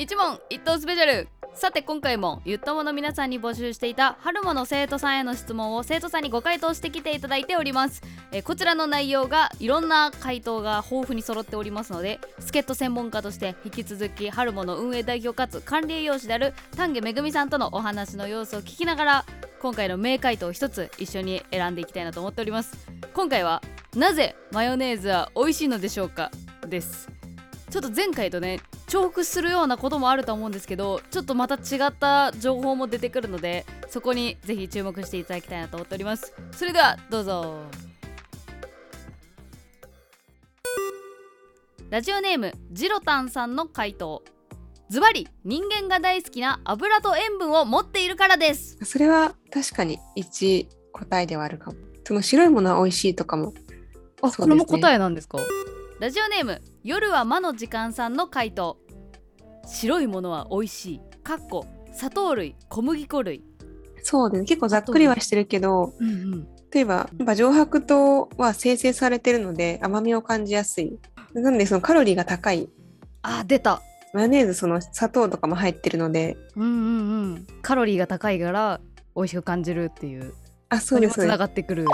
一問一答スペシャル。さて今回もゆったもの皆さんに募集していた春もの生徒さんへの質問を生徒さんにご回答してきていただいております。えこちらの内容がいろんな回答が豊富に揃っておりますので助っ人専門家として引き続き春もの運営代表かつ管理栄養士である丹下めぐみさんとのお話の様子を聞きながら今回の名回答を一つ一緒に選んでいきたいなと思っております。今回はなぜマヨネーズは美味しいのでしょうか？です。ちょっと前回とね重複するようなこともあると思うんですけどちょっとまた違った情報も出てくるのでそこにぜひ注目していただきたいなと思っております。それではどうぞ。ラジオネームジロタンさんの回答。ズバリ人間が大好きな油と塩分を持っているからです。それは確かに一答えではあるかも。その白いものは美味しいとかも。あ、ね。これも答えなんですか？ラジオネーム夜は魔の時間さんの回答。白いものは美味しい。かっこ砂糖類小麦粉類。そうです。ね。結構ざっくりはしてるけど、うんうん。例えば、やっぱ上白糖は生成されてるので甘みを感じやすい。なのでそのカロリーが高い。あ出た。マヨネーズその砂糖とかも入ってるので、うんうんうん。カロリーが高いから美味しく感じるっていう。あ、それもつなそうです。そうです。がってくる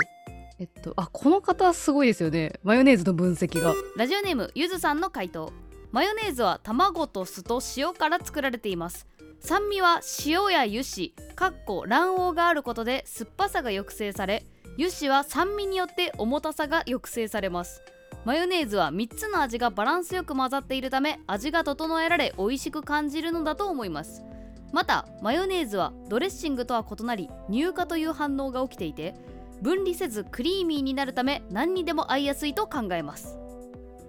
えっとあこの方すごいですよね。マヨネーズの分析が。ラジオネームゆずさんの回答。マヨネーズは卵と酢と塩から作られています。酸味は塩や油脂かっこ卵黄があることで酸っぱさが抑制され油脂は酸味によって重たさが抑制されます。マヨネーズは3つの味がバランスよく混ざっているため味が整えられ美味しく感じるのだと思います。またマヨネーズはドレッシングとは異なり乳化という反応が起きていて分離せずクリーミーになるため何にでも合いやすいと考えます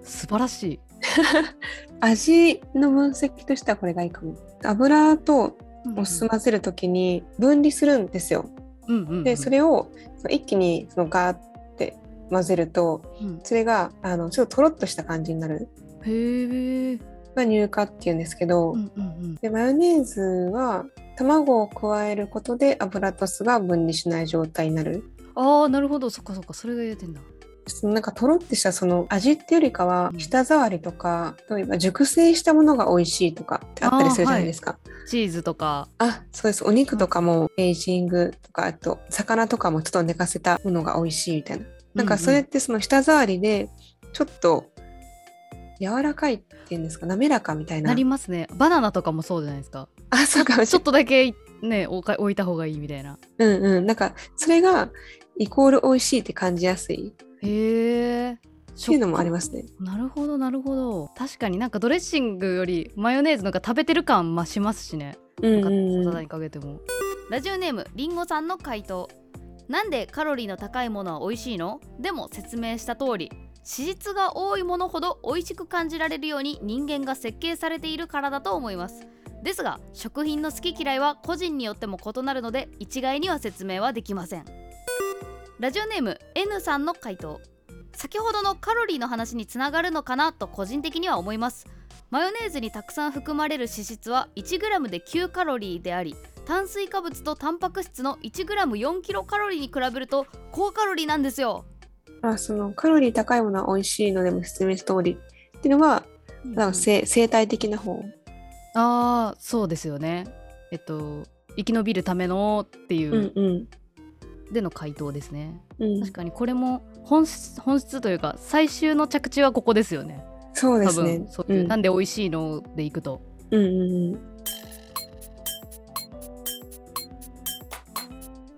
素晴らしい 味の分析としてはこれがいいかも。油とお酢混ぜるときに分離するんですよ。うんうんうんで、それを一気にそのガーって混ぜると、うんそれがあのちょっととろっとした感じになる。へえが乳化っていうんですけど、うんうんうんでマヨネーズは卵を加えることで油と酢が分離しない状態になる。ああなるほど。そっかそっか。それが言えてんだ。なんかとろってしたその味っていうよりかはうん。舌触りとか、例えば熟成したものが美味しいとかってあったりするじゃないですか。チーズとか。あそうです。お肉とかもエイジングとかあと魚とかもちょっと寝かせたものが美味しいみたいな。なんかそれってその舌触りでちょっと柔らかいっていうんですか滑らかみたいな。なりますね。バナナとかもそうじゃないですか。あそうかちょれっとだけね置か置いた方がいいみたいな。うんうん。なんかそれがイコール美味しいって感じやすい。っへえていうのもありますね。なるほどなるほど。確かになんかドレッシングよりマヨネーズの方が食べてる感増しますしね。うんかうんうん。サラダにかけても。ラジオネームりんごさんの回答。なんでカロリーの高いものは美味しいの？でも説明した通り脂質が多いものほど美味しく感じられるように人間が設計されているからだと思いますですが食品の好き嫌いは個人によっても異なるので一概には説明はできませんラジオネーム N さんの回答先ほどのカロリーの話につながるのかなと個人的には思いますマヨネーズにたくさん含まれる脂質は 1g で9カロリーであり炭水化物とタンパク質の 1g4 キロカロリーに比べると高カロリーなんですよ。あそのカロリー高いものは美味しいのでも説明した通りっていうのはなんか生生態的な方。ああそうですよね。えっと生き延びるためのっていううんうんでの回答ですね。うん確かにこれも本質本質というか最終の着地はここですよね。多そうですね分。そういう、うんなんで美味しいのでいくと。うんうんうん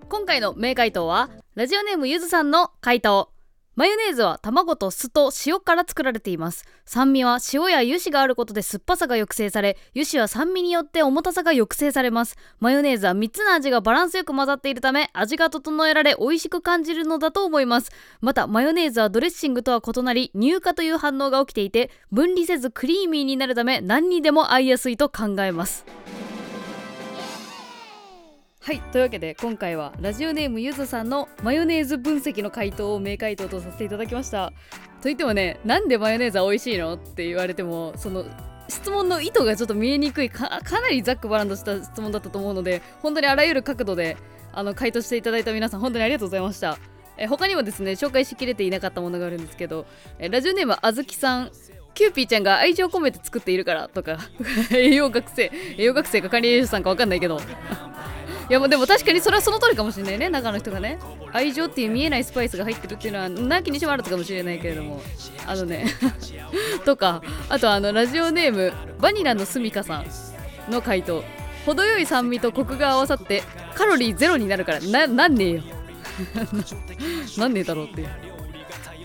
今回の名回答はラジオネームゆずさんの回答マヨネーズは卵と酢と塩から作られています。酸味は塩や油脂があることで酸っぱさが抑制され油脂は酸味によって重たさが抑制されます。マヨネーズは3つの味がバランスよく混ざっているため味が整えられ美味しく感じるのだと思います。またマヨネーズはドレッシングとは異なり乳化という反応が起きていて分離せずクリーミーになるため何にでも合いやすいと考えます。はいというわけで今回はラジオネームゆずさんのマヨネーズ分析の回答を名回答とさせていただきました。といってもねなんでマヨネーズは美味しいのって言われてもその質問の意図がちょっと見えにくいかなりざっくばらんとした質問だったと思うので本当にあらゆる角度であの回答していただいた皆さん本当にありがとうございました。え他にもですね紹介しきれていなかったものがあるんですけどえラジオネームあずきさんキューピーちゃんが愛情込めて作っているからとか 栄養学生栄養学生か管理栄養士さんか分かんないけど。いやでも確かにそれはその通りかもしれないね中の人がね。愛情っていう見えないスパイスが入ってるっていうのはなきにしもあるのかもしれないけれども。あのね とかあとあのラジオネームバニラのすみかさんの回答。程よい酸味とコクが合わさってカロリーゼロになるからななんねえよ。なんねえだろうっていう。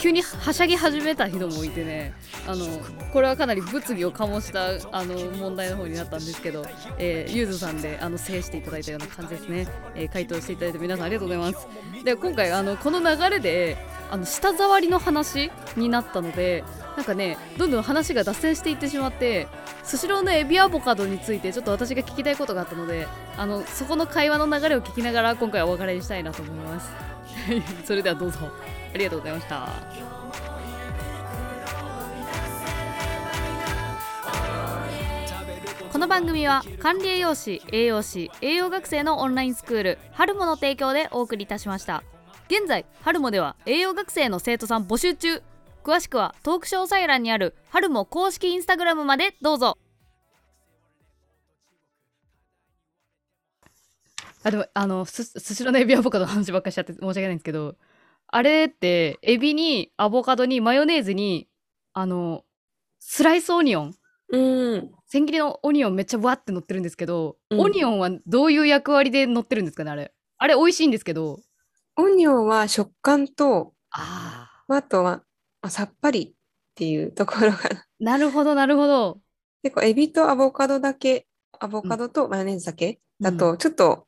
急にはしゃぎ始めた人もいてね。あのこれはかなり物議を醸したあの問題の方になったんですけど、えー、ゆずさんであの制していただいたような感じですね、えー、回答していただいて皆さんありがとうございます。で今回あのこの流れであの舌触りの話になったのでなんかねどんどん話が脱線していってしまってスシローのエビアボカドについてちょっと私が聞きたいことがあったのであのそこの会話の流れを聞きながら今回はお別れにしたいなと思います。それではどうぞ。ありがとうございました。この番組は管理栄養士栄養士栄養学生のオンラインスクール春モの提供でお送りいたしました。現在春モでは栄養学生の生徒さん募集中。詳しくはトーク詳細欄にある春モ公式インスタグラムまでどうぞ。あでもあのすすしろのエビアボカドの話ばっかりしちゃって申し訳ないんですけどあれってエビにアボカドにマヨネーズにあのスライスオニオン。うん。千切りのオニオンめっちゃわって乗ってるんですけど、うん。オニオンはどういう役割で乗ってるんですかねあれ。あれ美味しいんですけど。オニオンは食感と、ああとはあさっぱりっていうところが、な。るほどなるほど。結構エビとアボカドだけ、アボカドとマヨネーズだけだと、ちょっと、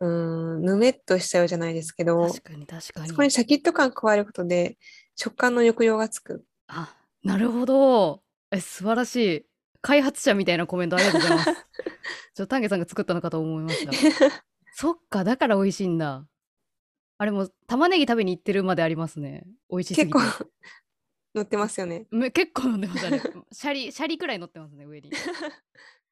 うーん、ぬめっとしちゃうじゃないですけど、確かに確かに。そこにシャキッと感加えることで、食感の抑揚がつく。あなるほど。え素晴らしい。開発者みたいなコメントありがとうございます。ちょっと丹下さんが作ったのかと思いました。そっかだから美味しいんだ。あれも玉ねぎ食べに行ってるまでありますね。美味しすぎ結て構乗ってますよね。め結構飲んでますあれ。シャリシャリくらい乗ってますね上に